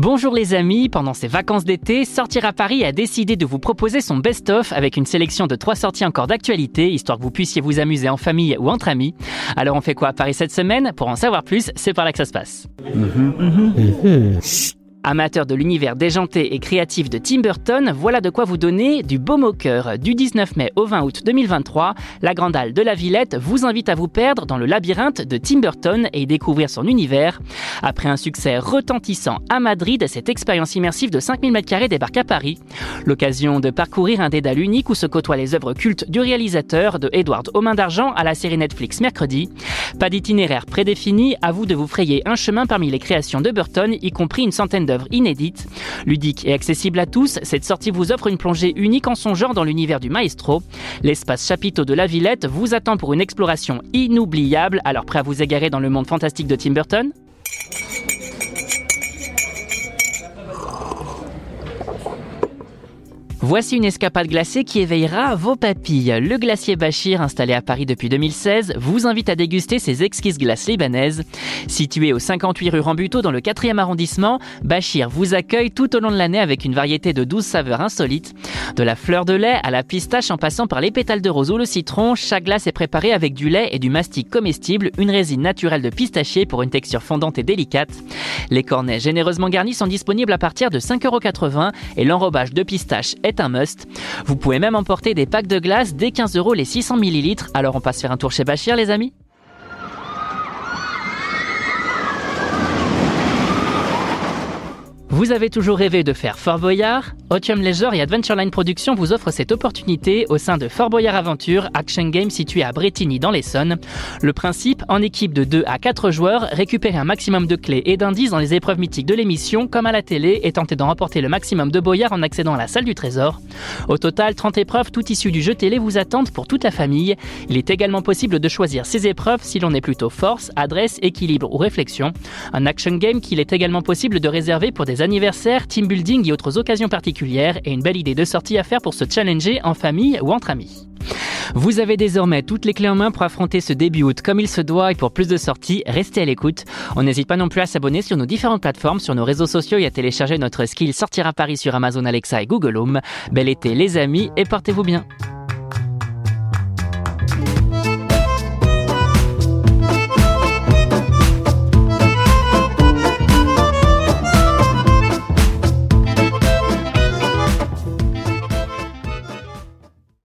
Bonjour les amis, pendant ces vacances d'été, Sortir à Paris a décidé de vous proposer son best-of avec une sélection de trois sorties encore d'actualité, histoire que vous puissiez vous amuser en famille ou entre amis. Alors on fait quoi à Paris cette semaine? Pour en savoir plus, c'est par là que ça se passe. Amateur de l'univers déjanté et créatif de Tim Burton, voilà de quoi vous donner du baume au cœur. Du 19 mai au 20 août 2023, la Grande Halle de la Villette vous invite à vous perdre dans le labyrinthe de Tim Burton et découvrir son univers. Après un succès retentissant à Madrid, cette expérience immersive de 5000 m2 débarque à Paris. L'occasion de parcourir un dédale unique où se côtoient les œuvres cultes du réalisateur de Edward aux d'argent à la série Netflix mercredi. Pas d'itinéraire prédéfini, à vous de vous frayer un chemin parmi les créations de Burton, y compris une centaine d'œuvres. Ludique et accessible à tous, cette sortie vous offre une plongée unique en son genre dans l'univers du maestro. L'espace chapiteau de la Villette vous attend pour une exploration inoubliable, alors prêt à vous égarer dans le monde fantastique de Tim Burton? Voici une escapade glacée qui éveillera vos papilles. Le glacier Bachir, installé à Paris depuis 2016, vous invite à déguster ses exquises glaces libanaises. Situé au 58 rue Rambuteau dans le 4e arrondissement, Bachir vous accueille tout au long de l'année avec une variété de 12 saveurs insolites. De la fleur de lait à la pistache en passant par les pétales de rose ou le citron, chaque glace est préparée avec du lait et du mastic comestible, une résine naturelle de pistachier pour une texture fondante et délicate. Les cornets généreusement garnis sont disponibles à partir de 5,80€ et l'enrobage de pistache est un must. Vous pouvez même emporter des packs de glace dès 15 euros les 600 ml. Alors on passe faire un tour chez Bachir les amis? Vous avez toujours rêvé de faire Fort Boyard? Otium Leisure et Adventureline Productions vous offrent cette opportunité au sein de Fort Boyard Aventure, action game situé à Bretigny dans l'Essonne. Le principe, en équipe de 2 à 4 joueurs, récupérer un maximum de clés et d'indices dans les épreuves mythiques de l'émission, comme à la télé, et tenter d'en remporter le maximum de boyards en accédant à la salle du trésor. Au total, 30 épreuves, toutes issues du jeu télé, vous attendent pour toute la famille. Il est également possible de choisir ces épreuves si l'on est plutôt force, adresse, équilibre ou réflexion. Un action game qu'il est également possible de réserver pour des anniversaires, team building et autres occasions particulières et une belle idée de sortie à faire pour se challenger en famille ou entre amis. Vous avez désormais toutes les clés en main pour affronter ce début août comme il se doit et pour plus de sorties, restez à l'écoute. On n'hésite pas non plus à s'abonner sur nos différentes plateformes, sur nos réseaux sociaux et à télécharger notre skill Sortir à Paris sur Amazon Alexa et Google Home. Bel été les amis et portez-vous bien.